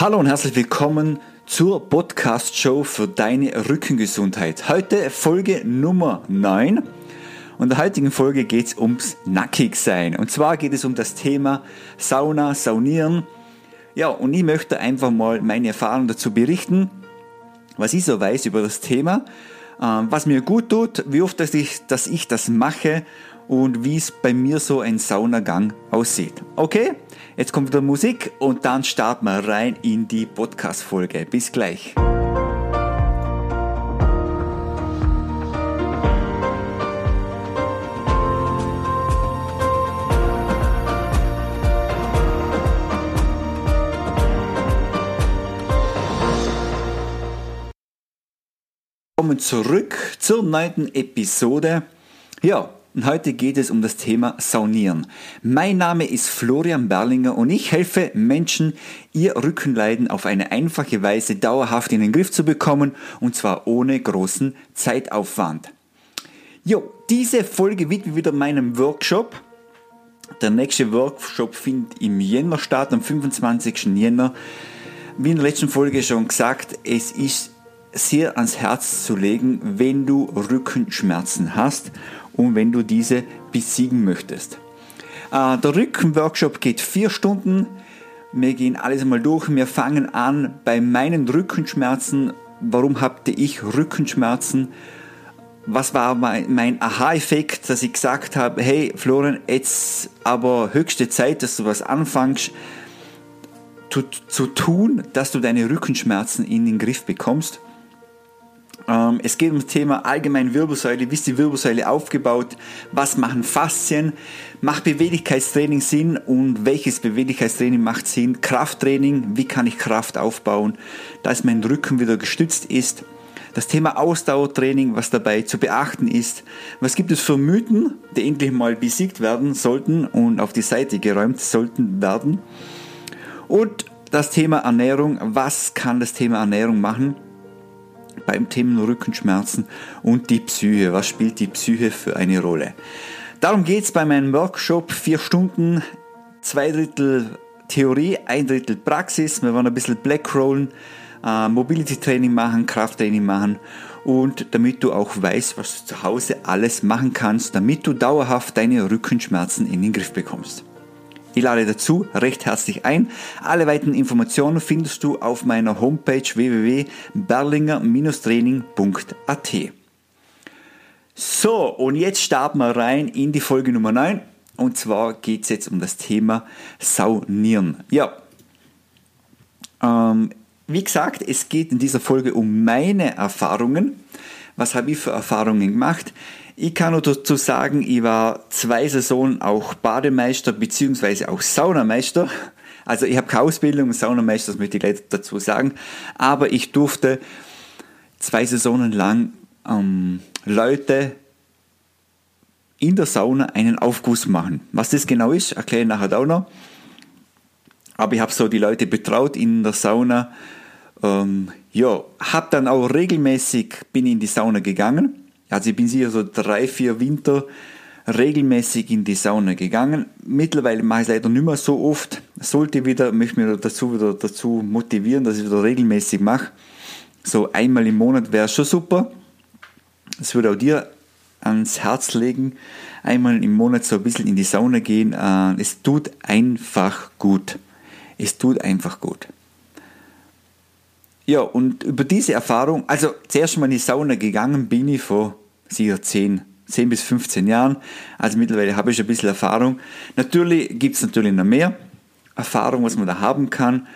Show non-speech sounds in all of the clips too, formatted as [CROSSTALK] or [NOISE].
Hallo und herzlich willkommen zur Podcast-Show für deine Rückengesundheit. Heute Folge Nummer 9. Und in der heutigen Folge geht es ums Nackigsein. Und zwar geht es um das Thema Sauna, Saunieren. Ja, und ich möchte einfach mal meine Erfahrungen dazu berichten, was ich so weiß über das Thema, ähm, was mir gut tut, wie oft dass ich, dass ich das mache und wie es bei mir so ein Saunagang aussieht. Okay, jetzt kommt wieder Musik und dann starten wir rein in die Podcast-Folge. Bis gleich. Kommen zurück zur neunten Episode. Ja, und heute geht es um das Thema Saunieren. Mein Name ist Florian Berlinger und ich helfe Menschen, ihr Rückenleiden auf eine einfache Weise dauerhaft in den Griff zu bekommen und zwar ohne großen Zeitaufwand. Jo, diese Folge widmet wieder meinem Workshop. Der nächste Workshop findet im Jänner statt, am 25. Jänner. Wie in der letzten Folge schon gesagt, es ist sehr ans Herz zu legen, wenn du Rückenschmerzen hast und wenn du diese besiegen möchtest. Äh, der Rückenworkshop geht vier Stunden. Wir gehen alles einmal durch. Wir fangen an bei meinen Rückenschmerzen. Warum hatte ich Rückenschmerzen? Was war mein Aha-Effekt, dass ich gesagt habe, hey Florian, jetzt aber höchste Zeit, dass du was anfängst zu tun, dass du deine Rückenschmerzen in den Griff bekommst. Ähm, es geht um das Thema allgemein Wirbelsäule. Wie ist die Wirbelsäule aufgebaut? Was machen Faszien? Macht Beweglichkeitstraining Sinn und welches Beweglichkeitstraining macht Sinn? Krafttraining, wie kann ich Kraft aufbauen, dass mein Rücken wieder gestützt ist? Das Thema Ausdauertraining, was dabei zu beachten ist. Was gibt es für Mythen, die endlich mal besiegt werden sollten und auf die Seite geräumt sollten werden? Und das Thema Ernährung, was kann das Thema Ernährung machen? Beim Thema Rückenschmerzen und die Psyche. Was spielt die Psyche für eine Rolle? Darum geht es bei meinem Workshop. Vier Stunden, zwei Drittel Theorie, ein Drittel Praxis. Wir wollen ein bisschen Blackrollen, äh, Mobility Training machen, Krafttraining machen und damit du auch weißt, was du zu Hause alles machen kannst, damit du dauerhaft deine Rückenschmerzen in den Griff bekommst. Ich lade dazu recht herzlich ein. Alle weiteren Informationen findest du auf meiner Homepage www.berlinger-training.at. So, und jetzt starten wir rein in die Folge Nummer 9. Und zwar geht es jetzt um das Thema Saunieren. Ja, ähm, wie gesagt, es geht in dieser Folge um meine Erfahrungen. Was habe ich für Erfahrungen gemacht? Ich kann nur dazu sagen, ich war zwei Saisonen auch Bademeister bzw. auch Saunameister. Also ich habe keine Ausbildung Saunameister, das möchte ich dazu sagen. Aber ich durfte zwei Saisonen lang ähm, Leute in der Sauna einen Aufguss machen. Was das genau ist, erkläre ich nachher auch noch. Aber ich habe so die Leute betraut in der Sauna. Ähm, ja, habe dann auch regelmäßig bin in die Sauna gegangen also ich bin sicher so drei, vier Winter regelmäßig in die Sauna gegangen. Mittlerweile mache ich es leider nicht mehr so oft. Sollte wieder, möchte mich dazu wieder dazu motivieren, dass ich wieder regelmäßig mache. So einmal im Monat wäre schon super. Das würde auch dir ans Herz legen. Einmal im Monat so ein bisschen in die Sauna gehen. Äh, es tut einfach gut. Es tut einfach gut. Ja, und über diese Erfahrung, also zuerst mal in die Sauna gegangen bin ich vor sicher 10, 10 bis 15 Jahren. Also mittlerweile habe ich ein bisschen Erfahrung. Natürlich gibt es natürlich noch mehr Erfahrung, was man da haben kann.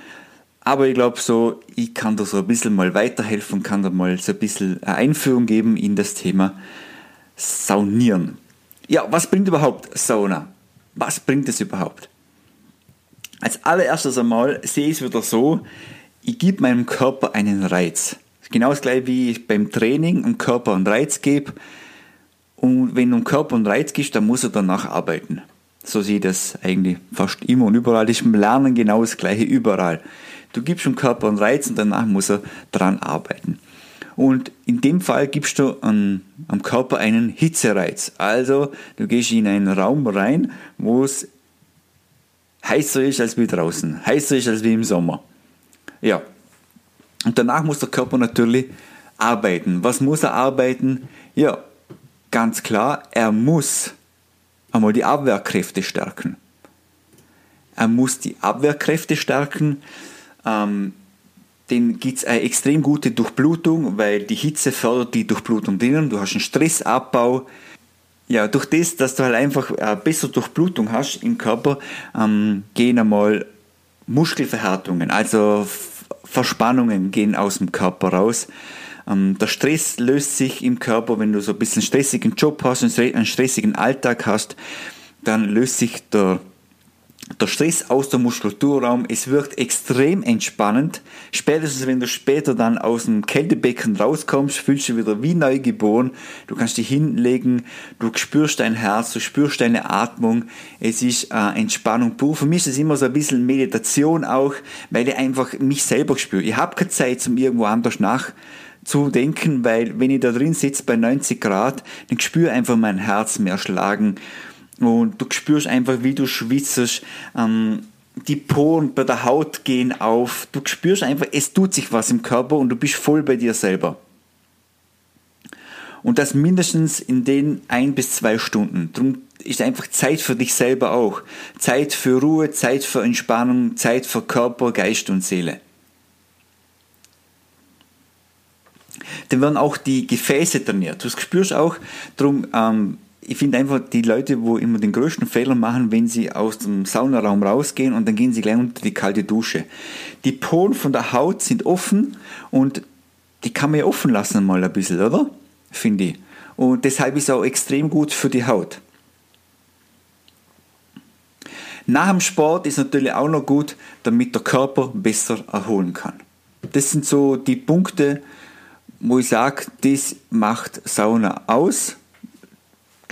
Aber ich glaube so, ich kann da so ein bisschen mal weiterhelfen, kann da mal so ein bisschen eine Einführung geben in das Thema Saunieren. Ja, was bringt überhaupt Sauna? Was bringt es überhaupt? Als allererstes einmal sehe ich es wieder so, ich gebe meinem Körper einen Reiz. Genau das gleiche wie ich beim Training dem Körper einen Reiz gebe. Und wenn du dem Körper einen Reiz gibst, dann muss er danach arbeiten. So sehe ich das eigentlich fast immer und überall. Das ist im Lernen genau das gleiche überall. Du gibst dem Körper einen Reiz und danach muss er dran arbeiten. Und in dem Fall gibst du an, am Körper einen Hitzereiz. Also du gehst in einen Raum rein, wo es heißer ist als wie draußen, heißer ist als wie im Sommer. Ja. Und danach muss der Körper natürlich arbeiten. Was muss er arbeiten? Ja, ganz klar, er muss einmal die Abwehrkräfte stärken. Er muss die Abwehrkräfte stärken. Ähm, den gibt es eine extrem gute Durchblutung, weil die Hitze fördert die Durchblutung drinnen. Du hast einen Stressabbau. Ja, durch das, dass du halt einfach eine bessere Durchblutung hast im Körper, ähm, gehen einmal Muskelverhärtungen, also Verspannungen gehen aus dem Körper raus. Ähm, der Stress löst sich im Körper, wenn du so ein bisschen stressigen Job hast, einen stressigen Alltag hast, dann löst sich der der Stress aus dem Muskulaturraum, es wirkt extrem entspannend. Spätestens wenn du später dann aus dem Kältebecken rauskommst, fühlst du wieder wie neu geboren. Du kannst dich hinlegen, du spürst dein Herz, du spürst deine Atmung. Es ist äh, Entspannung pur. Für mich ist es immer so ein bisschen Meditation auch, weil ich einfach mich selber spüre. Ich habe keine Zeit, um irgendwo anders nachzudenken, weil wenn ich da drin sitze bei 90 Grad, dann spüre einfach mein Herz mehr schlagen und du spürst einfach, wie du schwitzt. Ähm, die Poren bei der Haut gehen auf. Du spürst einfach, es tut sich was im Körper und du bist voll bei dir selber. Und das mindestens in den ein bis zwei Stunden. Darum ist einfach Zeit für dich selber auch. Zeit für Ruhe, Zeit für Entspannung, Zeit für Körper, Geist und Seele. Dann werden auch die Gefäße trainiert. Du spürst auch, darum ähm, ich finde einfach, die Leute, wo immer den größten Fehler machen, wenn sie aus dem Saunaraum rausgehen und dann gehen sie gleich unter die kalte Dusche. Die Poren von der Haut sind offen und die kann man ja offen lassen mal ein bisschen, oder? Finde ich. Und deshalb ist es auch extrem gut für die Haut. Nach dem Sport ist natürlich auch noch gut, damit der Körper besser erholen kann. Das sind so die Punkte, wo ich sage, das macht Sauna aus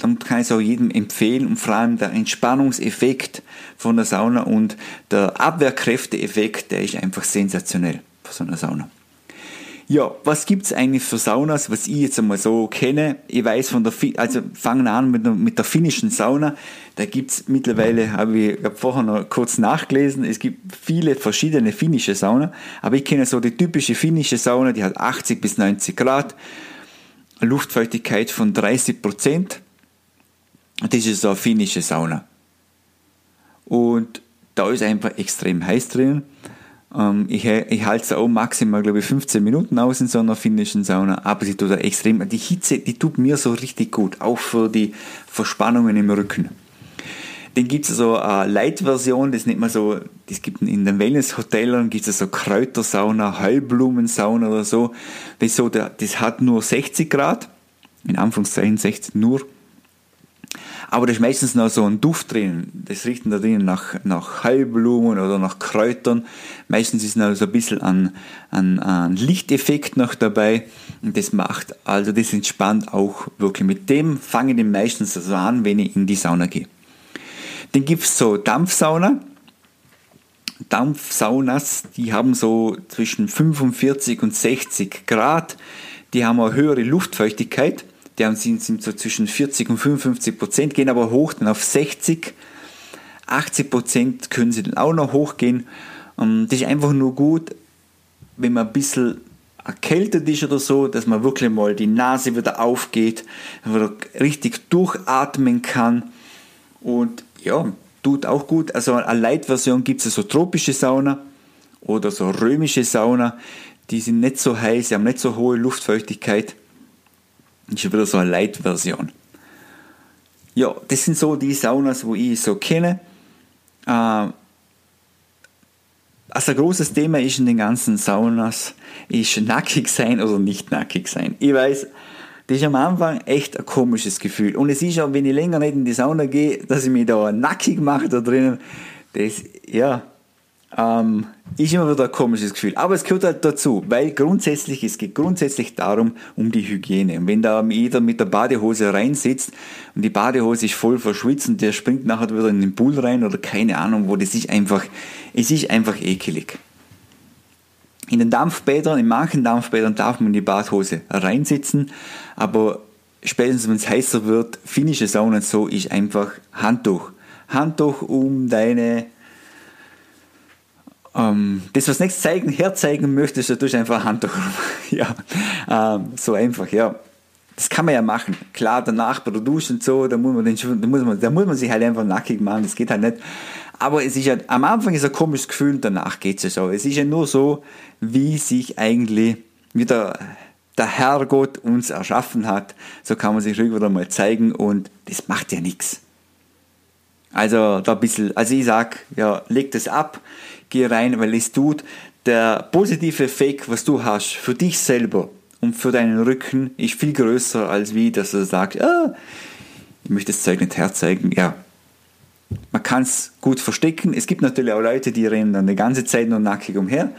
dann kann ich es auch jedem empfehlen und vor allem der Entspannungseffekt von der Sauna und der Abwehrkräfteeffekt, der ist einfach sensationell von so einer Sauna. Ja, was gibt es eigentlich für Saunas, was ich jetzt einmal so kenne? Ich weiß von der, also fangen an mit der, mit der finnischen Sauna. Da gibt es mittlerweile, habe ich hab vorher noch kurz nachgelesen, es gibt viele verschiedene finnische Sauna, aber ich kenne so die typische finnische Sauna, die hat 80 bis 90 Grad, Luftfeuchtigkeit von 30 Prozent das ist eine finnische Sauna. Und da ist einfach extrem heiß drin. Ähm, ich, ich halte es auch maximal, glaube ich, 15 Minuten aus in so einer finnischen Sauna, aber sie tut extrem, die Hitze, die tut mir so richtig gut, auch für die Verspannungen im Rücken. Dann gibt es so eine Light-Version, das nennt man so, das gibt in den Wellness-Hotels, gibt es so Kräutersauna, Heilblumensauna oder so. Das, so das hat nur 60 Grad, in Anführungszeichen 60 nur aber da ist meistens noch so ein Duft drin. Das riecht da drin nach, nach Heilblumen oder nach Kräutern. Meistens ist noch so ein bisschen ein, ein, ein Lichteffekt noch dabei. Und das macht, also das entspannt auch wirklich. Mit dem fange ich meistens so an, wenn ich in die Sauna gehe. Dann gibt es so Dampfsauna. Dampfsaunas, die haben so zwischen 45 und 60 Grad. Die haben eine höhere Luftfeuchtigkeit die haben, sind, sind so zwischen 40 und 55 Prozent, gehen aber hoch dann auf 60. 80 Prozent können sie dann auch noch hochgehen. Ähm, das ist einfach nur gut, wenn man ein bisschen erkältet ist oder so, dass man wirklich mal die Nase wieder aufgeht, wieder richtig durchatmen kann. Und ja, tut auch gut. Also eine Light-Version gibt es so tropische Sauna oder so römische Sauna. Die sind nicht so heiß, sie haben nicht so hohe Luftfeuchtigkeit. Ist wieder so eine Light-Version. Ja, das sind so die Saunas, wo ich so kenne. Äh, also ein großes Thema ist in den ganzen Saunas, ist nackig sein oder nicht nackig sein. Ich weiß, das ist am Anfang echt ein komisches Gefühl. Und es ist auch, wenn ich länger nicht in die Sauna gehe, dass ich mich da nackig mache da drinnen. Das, ja, ähm, ist immer wieder ein komisches Gefühl. Aber es gehört halt dazu, weil grundsätzlich, es geht grundsätzlich darum, um die Hygiene. Und wenn da jeder mit der Badehose reinsitzt und die Badehose ist voll verschwitzt und der springt nachher wieder in den Pool rein oder keine Ahnung wo, das ist einfach, es ist einfach ekelig. In den Dampfbädern, in manchen Dampfbädern darf man in die Badhose reinsitzen, aber spätestens wenn es heißer wird, finnische Saunen so, ist einfach Handtuch. Handtuch um deine ähm, das, was nichts zeigen, herzeigen möchtest, da tust du einfach ein Handtuch. [LAUGHS] ja, ähm, so einfach, ja. Das kann man ja machen. Klar, danach bei der Dusche und so, da muss man, den, da muss man, da muss man sich halt einfach nackig machen, das geht halt nicht. Aber es ist ja, am Anfang ist ein komisches Gefühl und danach geht es ja so. Es ist ja nur so, wie sich eigentlich wieder der Herrgott uns erschaffen hat, so kann man sich wieder mal zeigen und das macht ja nichts. Also da ein bisschen, also ich sag, ja, leg das ab, geh rein, weil es tut. Der positive Effekt, was du hast für dich selber und für deinen Rücken, ist viel größer als wie, dass du sagst, ah, ich möchte das Zeug nicht herzeigen. Ja, man kann es gut verstecken. Es gibt natürlich auch Leute, die rennen dann die ganze Zeit nur nackig umher.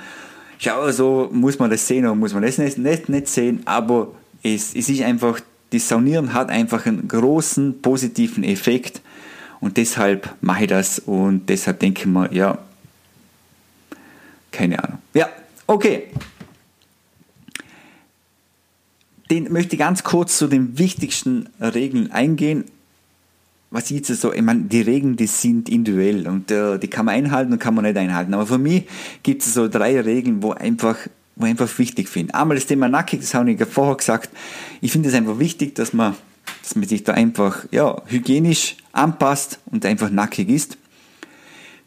Ja, so muss man das sehen oder muss man das nicht, nicht, nicht sehen, aber es, es ist einfach, das Saunieren hat einfach einen großen positiven Effekt und deshalb mache ich das und deshalb denke ich mir, ja, keine Ahnung. Ja, okay. Den möchte ich ganz kurz zu den wichtigsten Regeln eingehen. Was ich jetzt so, ich meine, die Regeln, die sind individuell und äh, die kann man einhalten und kann man nicht einhalten. Aber für mich gibt es so drei Regeln, wo einfach wo ich einfach wichtig finde. Einmal das Thema nackig, das habe ich ja vorher gesagt. Ich finde es einfach wichtig, dass man dass man sich da einfach ja, hygienisch anpasst und einfach nackig ist.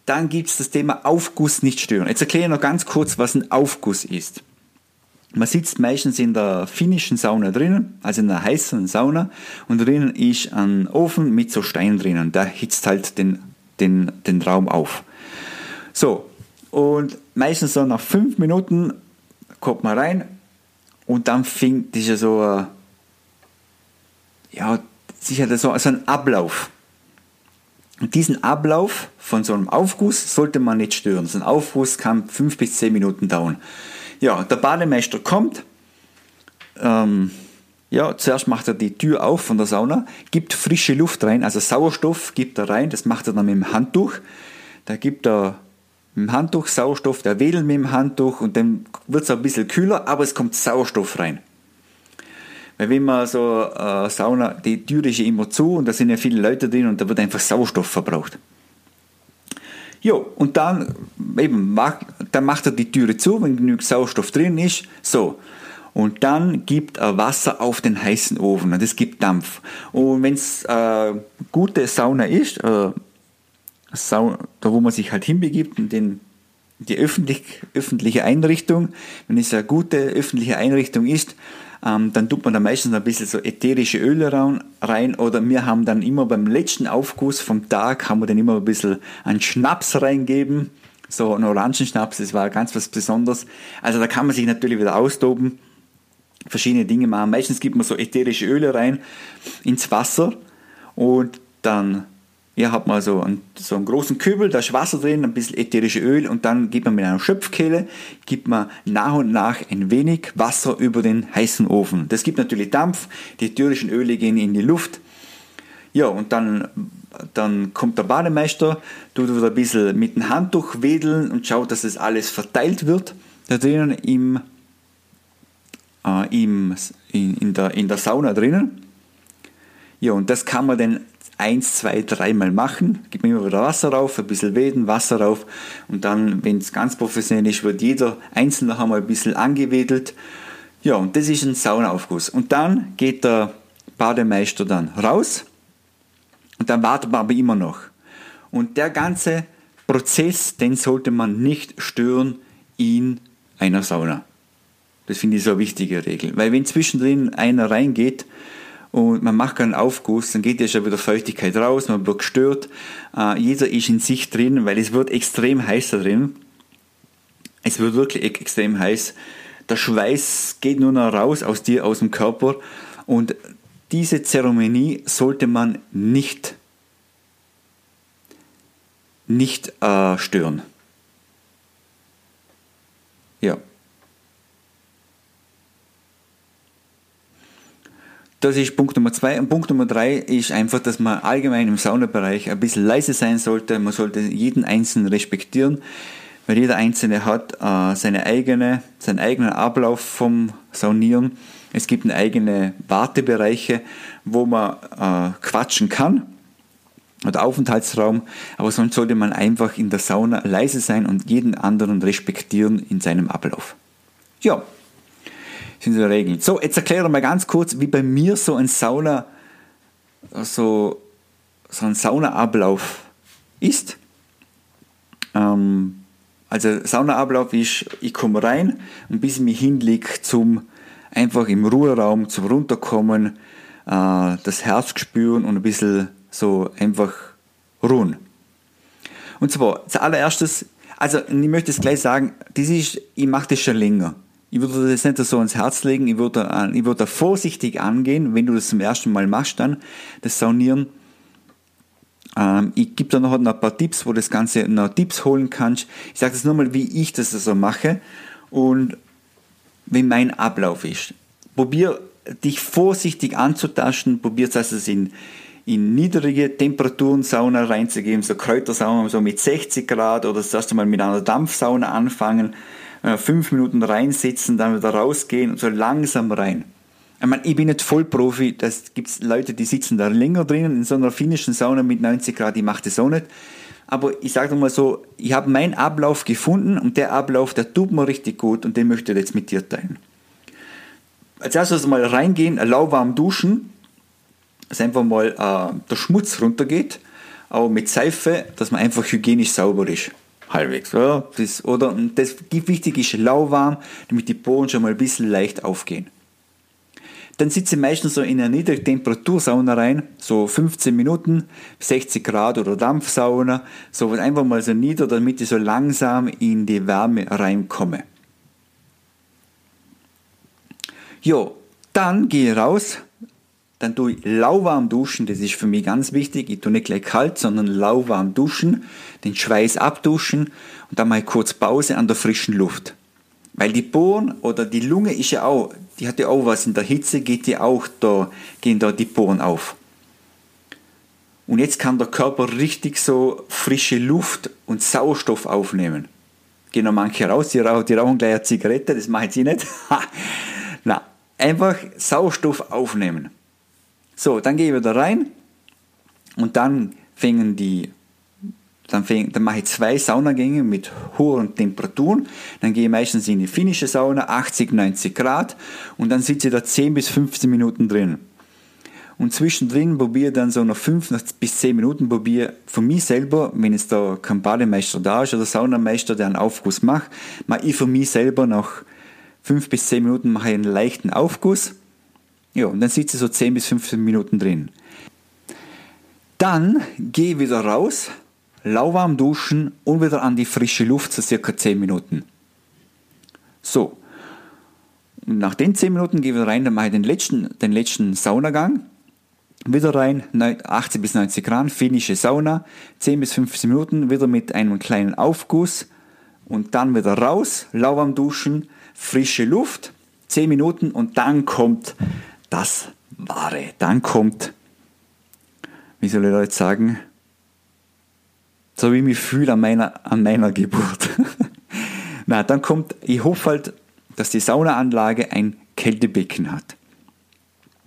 Dann gibt es das Thema Aufguss nicht stören. Jetzt erkläre ich noch ganz kurz, was ein Aufguss ist. Man sitzt meistens in der finnischen Sauna drinnen, also in einer heißen Sauna, und drinnen ist ein Ofen mit so Steinen drinnen. Der hitzt halt den, den, den Raum auf. So, und meistens so nach fünf Minuten kommt man rein und dann fängt diese so ja, sicher so also ein Ablauf. Und diesen Ablauf von so einem Aufguss sollte man nicht stören. So ein Aufguss kann fünf bis zehn Minuten dauern. Ja, der Bademeister kommt. Ähm, ja, zuerst macht er die Tür auf von der Sauna, gibt frische Luft rein, also Sauerstoff gibt er rein, das macht er dann mit dem Handtuch. Da gibt er mit dem Handtuch Sauerstoff, der wedelt mit dem Handtuch und dann wird es ein bisschen kühler, aber es kommt Sauerstoff rein. Weil wenn man so äh, Sauna, die Tür ist ja immer zu und da sind ja viele Leute drin und da wird einfach Sauerstoff verbraucht. Jo, und dann eben, dann macht er die Türe zu, wenn genügend Sauerstoff drin ist. So. Und dann gibt er Wasser auf den heißen Ofen und das gibt Dampf. Und wenn es äh, gute Sauna ist, äh, Sauna, da wo man sich halt hinbegibt, in den, die öffentlich, öffentliche Einrichtung, wenn es eine gute öffentliche Einrichtung ist, ähm, dann tut man da meistens ein bisschen so ätherische Öle rein oder wir haben dann immer beim letzten Aufguss vom Tag haben wir dann immer ein bisschen einen Schnaps reingeben, so einen Orangenschnaps, das war ganz was Besonderes. Also da kann man sich natürlich wieder austoben, verschiedene Dinge machen. Meistens gibt man so ätherische Öle rein ins Wasser und dann hier hat man so einen, so einen großen Kübel, da ist Wasser drin, ein bisschen ätherische Öl und dann gibt man mit einer Schöpfkehle, gibt man nach und nach ein wenig Wasser über den heißen Ofen. Das gibt natürlich Dampf, die ätherischen Öle gehen in die Luft. Ja, und dann, dann kommt der Bademeister, tut wieder ein bisschen mit dem Handtuch wedeln und schaut, dass das alles verteilt wird. Da drinnen im, äh, im, in, in, der, in der Sauna drinnen. Ja, und das kann man dann eins, zwei, dreimal machen, gibt man immer wieder Wasser rauf, ein bisschen Weden, Wasser rauf und dann, wenn es ganz professionell ist, wird jeder einzeln noch einmal ein bisschen angewedelt. Ja, und das ist ein Saunaaufguss. Und dann geht der Bademeister dann raus und dann wartet man aber immer noch. Und der ganze Prozess, den sollte man nicht stören in einer Sauna. Das finde ich so eine wichtige Regel. Weil wenn zwischendrin einer reingeht und man macht keinen Aufguss, dann geht ja schon wieder Feuchtigkeit raus, man wird gestört. Äh, jeder ist in sich drin, weil es wird extrem heiß da drin. Es wird wirklich extrem heiß. Der Schweiß geht nur noch raus aus dir, aus dem Körper. Und diese Zeremonie sollte man nicht, nicht äh, stören. Ja. Das ist Punkt Nummer zwei. Und Punkt Nummer drei ist einfach, dass man allgemein im Saunabereich ein bisschen leise sein sollte. Man sollte jeden Einzelnen respektieren, weil jeder Einzelne hat äh, seine eigene, seinen eigenen Ablauf vom Saunieren. Es gibt eigene Wartebereiche, wo man äh, quatschen kann. oder Aufenthaltsraum, aber sonst sollte man einfach in der Sauna leise sein und jeden anderen respektieren in seinem Ablauf. Ja, so Regeln. So, jetzt erkläre mal ganz kurz, wie bei mir so ein Sauna, so, so ein Saunaablauf ist. Ähm, also Saunaablauf ist, ich komme rein und bis ich mich hinlege zum einfach im Ruheraum zum Runterkommen, äh, das Herz spüren und ein bisschen so einfach ruhen. Und zwar, zuallererstes, also ich möchte es gleich sagen, das ist, ich mache das schon länger. Ich würde das nicht so ans Herz legen, ich würde, ich würde da vorsichtig angehen, wenn du das zum ersten Mal machst, dann das Saunieren. Ähm, ich gebe da noch ein paar Tipps, wo du das Ganze noch Tipps holen kannst. Ich sage das nur mal, wie ich das so mache und wie mein Ablauf ist. Probier dich vorsichtig anzutasten, probier dass es in, in niedrige Temperaturen Sauna reinzugeben, so Kräutersauna so mit 60 Grad oder das erste Mal mit einer Dampfsauna anfangen, fünf Minuten reinsitzen, dann wieder rausgehen und so langsam rein. Ich, meine, ich bin nicht Vollprofi, das gibt Leute, die sitzen da länger drinnen in so einer finnischen Sauna mit 90 Grad, die macht das auch nicht. Aber ich sage mal so, ich habe meinen Ablauf gefunden und der Ablauf, der tut mir richtig gut und den möchte ich jetzt mit dir teilen. Als erstes mal reingehen, lauwarm duschen, dass einfach mal äh, der Schmutz runtergeht, aber mit Seife, dass man einfach hygienisch sauber ist. Halbwegs, oder? Das, oder das wichtig ist lauwarm, damit die Poren schon mal ein bisschen leicht aufgehen. Dann sitze ich meistens so in eine Niedrigtemperatursauna rein, so 15 Minuten, 60 Grad oder Dampfsauna, so einfach mal so nieder, damit ich so langsam in die Wärme reinkomme. Jo, dann gehe ich raus, dann tue ich lauwarm duschen, das ist für mich ganz wichtig. Ich tue nicht gleich kalt, sondern lauwarm duschen, den Schweiß abduschen und dann mal kurz Pause an der frischen Luft. Weil die Poren oder die Lunge ist ja auch, die hat ja auch was in der Hitze, geht die auch da, gehen da die Poren auf. Und jetzt kann der Körper richtig so frische Luft und Sauerstoff aufnehmen. Gehen noch manche raus, die rauchen, die rauchen gleich eine Zigarette, das mache ich nicht. [LAUGHS] Na, einfach Sauerstoff aufnehmen. So, dann gehe ich wieder rein und dann fängen die dann, fäng, dann mache ich zwei Saunagänge mit hohen Temperaturen. Dann gehe ich meistens in die finnische Sauna, 80, 90 Grad. Und dann sitze ich da 10 bis 15 Minuten drin. Und zwischendrin probiere dann so noch 5 bis 10 Minuten, probiere von mir selber, wenn jetzt da kein Bademeister da ist oder Saunameister, der einen Aufguss macht, mache ich für mich selber nach 5 bis 10 Minuten mache ich einen leichten Aufguss. Ja, und dann sitze ich so 10 bis 15 Minuten drin. Dann gehe wieder raus, lauwarm duschen und wieder an die frische Luft, so circa 10 Minuten. So. Und nach den 10 Minuten gehe ich wieder rein, dann mache ich den letzten, den letzten Saunagang. Wieder rein, 80 bis 90 Grad, finnische Sauna, 10 bis 15 Minuten, wieder mit einem kleinen Aufguss und dann wieder raus, lauwarm duschen, frische Luft, 10 Minuten und dann kommt das Wahre. Dann kommt, wie soll ich da jetzt sagen, so wie ich mich fühle an meiner, an meiner Geburt. [LAUGHS] Na, dann kommt, ich hoffe halt, dass die Saunaanlage ein Kältebecken hat.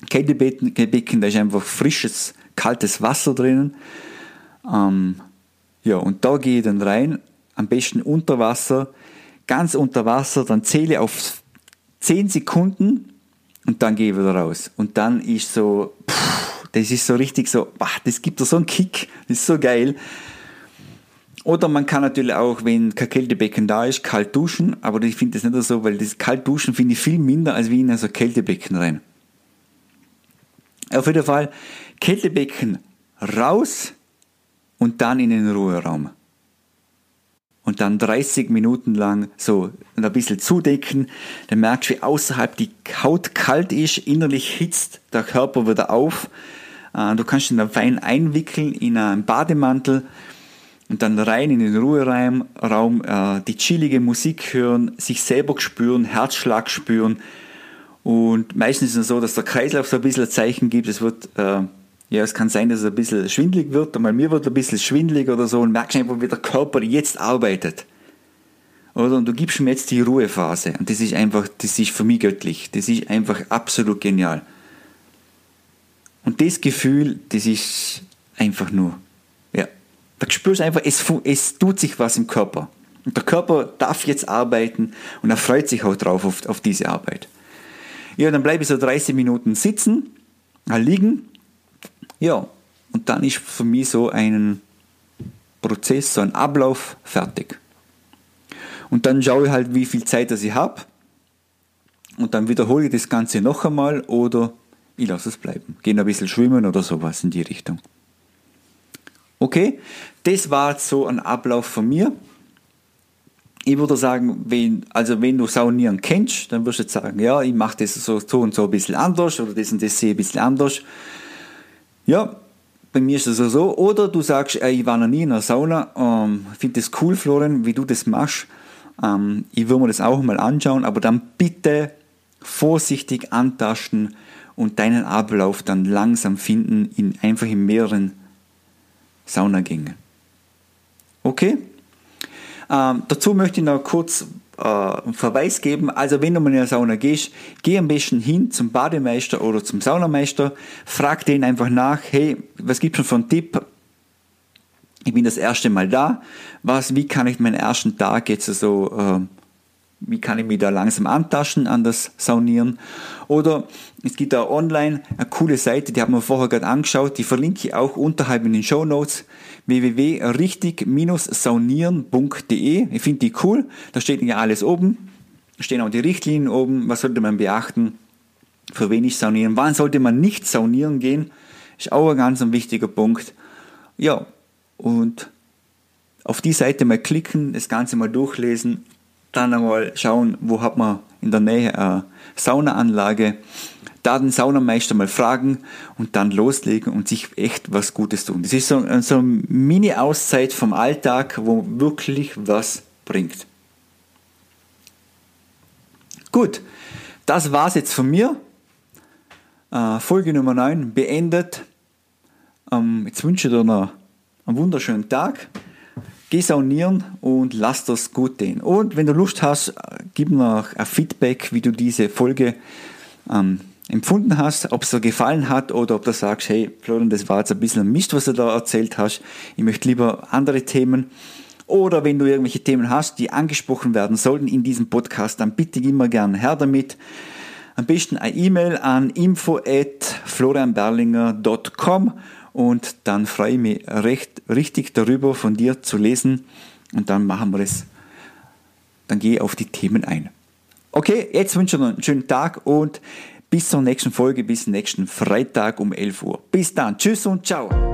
Kältebecken, da ist einfach frisches, kaltes Wasser drinnen. Ähm, ja, und da gehe ich dann rein, am besten unter Wasser, ganz unter Wasser, dann zähle ich auf 10 Sekunden und dann gehe ich wieder raus. Und dann ist so, pff, das ist so richtig so, das gibt so einen Kick, das ist so geil. Oder man kann natürlich auch, wenn kein Kältebecken da ist, kalt duschen, aber ich finde das nicht so, weil das kalt duschen finde ich viel minder als wie in so Kältebecken rein. Auf jeden Fall Kältebecken raus und dann in den Ruheraum. Und dann 30 Minuten lang so ein bisschen zudecken. Dann merkst du, wie außerhalb die Haut kalt ist, innerlich hitzt der Körper wieder auf. Äh, du kannst ihn dann fein einwickeln in einen Bademantel und dann rein in den Ruheraum, Raum, äh, die chillige Musik hören, sich selber spüren, Herzschlag spüren. Und meistens ist es so, dass der Kreislauf so ein bisschen ein Zeichen gibt. Es wird, äh, ja, es kann sein, dass es ein bisschen schwindlig wird, einmal mir wird ein bisschen schwindlig oder so und merkst einfach, wie der Körper jetzt arbeitet. Oder? Und du gibst mir jetzt die Ruhephase. Und das ist einfach, das ist für mich göttlich. Das ist einfach absolut genial. Und das Gefühl, das ist einfach nur Da spürst du einfach, es, es tut sich was im Körper. Und der Körper darf jetzt arbeiten und er freut sich auch drauf auf, auf diese Arbeit. Ja, dann bleibe ich so 30 Minuten sitzen, liegen. Ja, und dann ist für mich so ein Prozess, so ein Ablauf fertig. Und dann schaue ich halt, wie viel Zeit ich habe. Und dann wiederhole ich das Ganze noch einmal oder ich lasse es bleiben. Gehe ein bisschen schwimmen oder sowas in die Richtung. Okay, das war so ein Ablauf von mir. Ich würde sagen, wenn, also wenn du Saunieren kennst, dann wirst du jetzt sagen, ja, ich mache das so, so und so ein bisschen anders oder das und das sehe ich ein bisschen anders. Ja, bei mir ist es also so. Oder du sagst, ey, ich war noch nie in einer Sauna, ähm, finde das cool, Florian, wie du das machst. Ähm, ich würde mir das auch mal anschauen, aber dann bitte vorsichtig antasten und deinen Ablauf dann langsam finden, in, einfach in mehreren Saunagängen. Okay? Ähm, dazu möchte ich noch kurz äh, Verweis geben. Also wenn du mal in eine Sauna gehst, geh am besten hin zum Bademeister oder zum Saunameister, frag den einfach nach, hey, was gibt es schon für einen Tipp? Ich bin das erste Mal da. Was, wie kann ich meinen ersten Tag jetzt so äh, wie kann ich mich da langsam antaschen an das Saunieren. Oder es gibt da online eine coole Seite, die haben wir vorher gerade angeschaut, die verlinke ich auch unterhalb in den Show Notes. www.richtig-saunieren.de. Ich finde die cool, da steht ja alles oben, da stehen auch die Richtlinien oben, was sollte man beachten, für wen ich saunieren, wann sollte man nicht saunieren gehen, ist auch ein ganz wichtiger Punkt. Ja, und auf die Seite mal klicken, das Ganze mal durchlesen dann einmal schauen, wo hat man in der Nähe eine Saunaanlage, da den Saunameister mal fragen und dann loslegen und sich echt was Gutes tun. Das ist so, so eine Mini-Auszeit vom Alltag, wo wirklich was bringt. Gut, das war's jetzt von mir. Äh, Folge Nummer 9 beendet. Ähm, jetzt wünsche ich dir noch einen wunderschönen Tag. Geh saunieren und lass das gut gehen. Und wenn du Lust hast, gib mir ein Feedback, wie du diese Folge ähm, empfunden hast, ob es dir gefallen hat oder ob du sagst, hey Florian, das war jetzt ein bisschen Mist, was du da erzählt hast. Ich möchte lieber andere Themen. Oder wenn du irgendwelche Themen hast, die angesprochen werden sollten in diesem Podcast, dann bitte immer gern her damit. Am besten eine E-Mail an info at florianberlinger.com und dann freue ich mich recht, richtig darüber, von dir zu lesen und dann machen wir es. Dann gehe ich auf die Themen ein. Okay, jetzt wünsche ich noch einen schönen Tag und bis zur nächsten Folge, bis nächsten Freitag um 11 Uhr. Bis dann, tschüss und ciao.